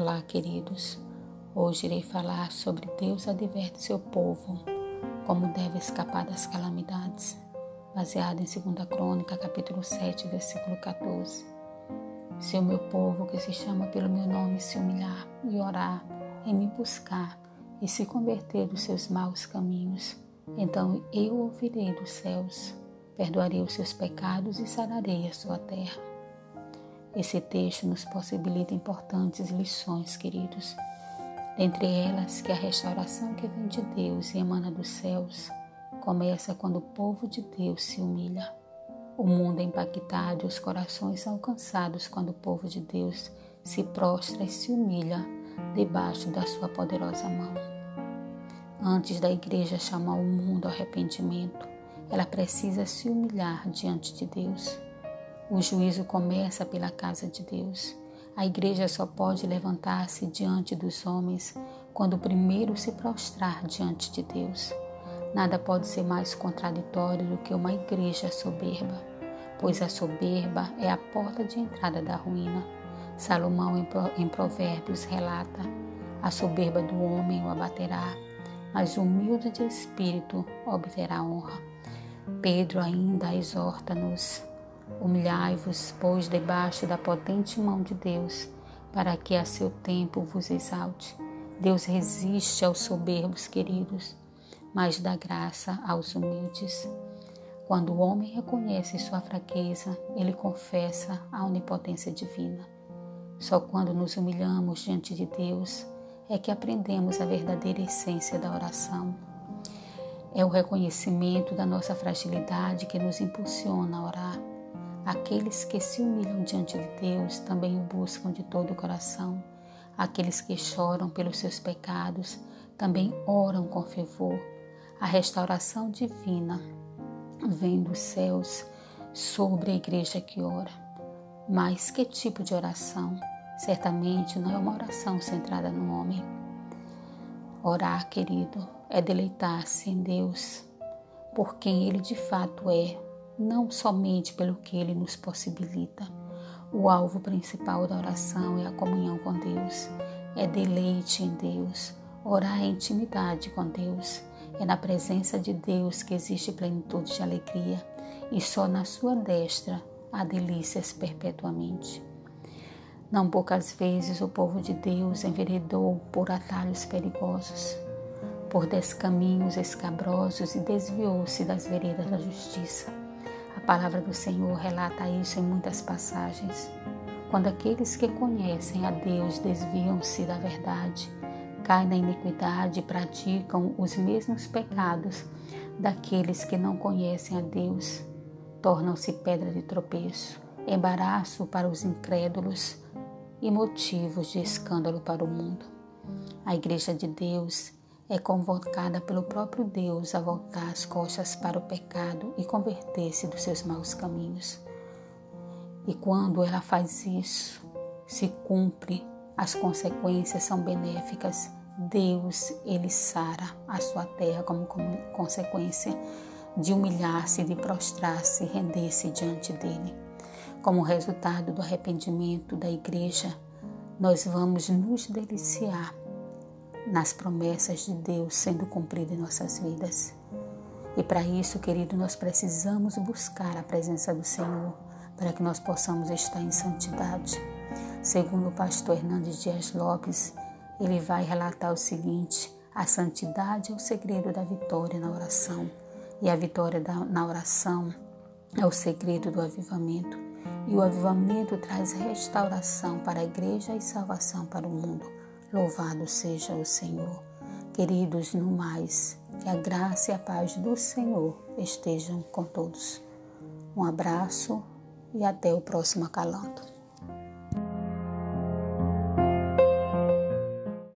Olá, queridos. Hoje irei falar sobre Deus adverte seu povo como deve escapar das calamidades, baseado em 2 Crônica, capítulo 7, versículo 14. Se o meu povo que se chama pelo meu nome se humilhar e orar e me buscar e se converter dos seus maus caminhos, então eu ouvirei dos céus, perdoarei os seus pecados e sararei a sua terra. Esse texto nos possibilita importantes lições, queridos. Dentre elas, que a restauração que vem de Deus e emana dos céus começa quando o povo de Deus se humilha. O mundo é impactado e os corações são alcançados quando o povo de Deus se prostra e se humilha debaixo da sua poderosa mão. Antes da igreja chamar o mundo ao arrependimento, ela precisa se humilhar diante de Deus. O juízo começa pela casa de Deus. A igreja só pode levantar-se diante dos homens quando primeiro se prostrar diante de Deus. Nada pode ser mais contraditório do que uma igreja soberba, pois a soberba é a porta de entrada da ruína. Salomão em Provérbios relata: a soberba do homem o abaterá, mas o humilde de espírito obterá honra. Pedro ainda exorta-nos Humilhai-vos, pois, debaixo da potente mão de Deus, para que a seu tempo vos exalte. Deus resiste aos soberbos, queridos, mas dá graça aos humildes. Quando o homem reconhece sua fraqueza, ele confessa a onipotência divina. Só quando nos humilhamos diante de Deus é que aprendemos a verdadeira essência da oração. É o reconhecimento da nossa fragilidade que nos impulsiona a orar. Aqueles que se humilham diante de Deus também o buscam de todo o coração. Aqueles que choram pelos seus pecados também oram com fervor. A restauração divina vem dos céus sobre a igreja que ora. Mas que tipo de oração? Certamente não é uma oração centrada no homem. Orar, querido, é deleitar-se em Deus por quem Ele de fato é, não somente pelo que ele nos possibilita. O alvo principal da oração é a comunhão com Deus, é deleite em Deus, orar é intimidade com Deus. É na presença de Deus que existe plenitude de alegria e só na sua destra há delícias perpetuamente. Não poucas vezes o povo de Deus enveredou por atalhos perigosos, por descaminhos escabrosos e desviou-se das veredas da justiça. A palavra do Senhor relata isso em muitas passagens. Quando aqueles que conhecem a Deus desviam-se da verdade, caem na iniquidade e praticam os mesmos pecados daqueles que não conhecem a Deus, tornam-se pedra de tropeço, embaraço para os incrédulos e motivos de escândalo para o mundo. A Igreja de Deus é convocada pelo próprio Deus a voltar as costas para o pecado e converter-se dos seus maus caminhos. E quando ela faz isso, se cumpre, as consequências são benéficas. Deus, ele sara a sua terra como, consequência de humilhar-se, de prostrar-se, render-se diante dele. Como resultado do arrependimento da igreja, nós vamos nos deliciar nas promessas de Deus sendo cumpridas em nossas vidas. E para isso, querido, nós precisamos buscar a presença do Senhor para que nós possamos estar em santidade. Segundo o pastor Hernandes Dias Lopes, ele vai relatar o seguinte: a santidade é o segredo da vitória na oração, e a vitória da, na oração é o segredo do avivamento. E o avivamento traz restauração para a igreja e salvação para o mundo. Louvado seja o Senhor. Queridos, no mais, que a graça e a paz do Senhor estejam com todos. Um abraço e até o próximo acalanto.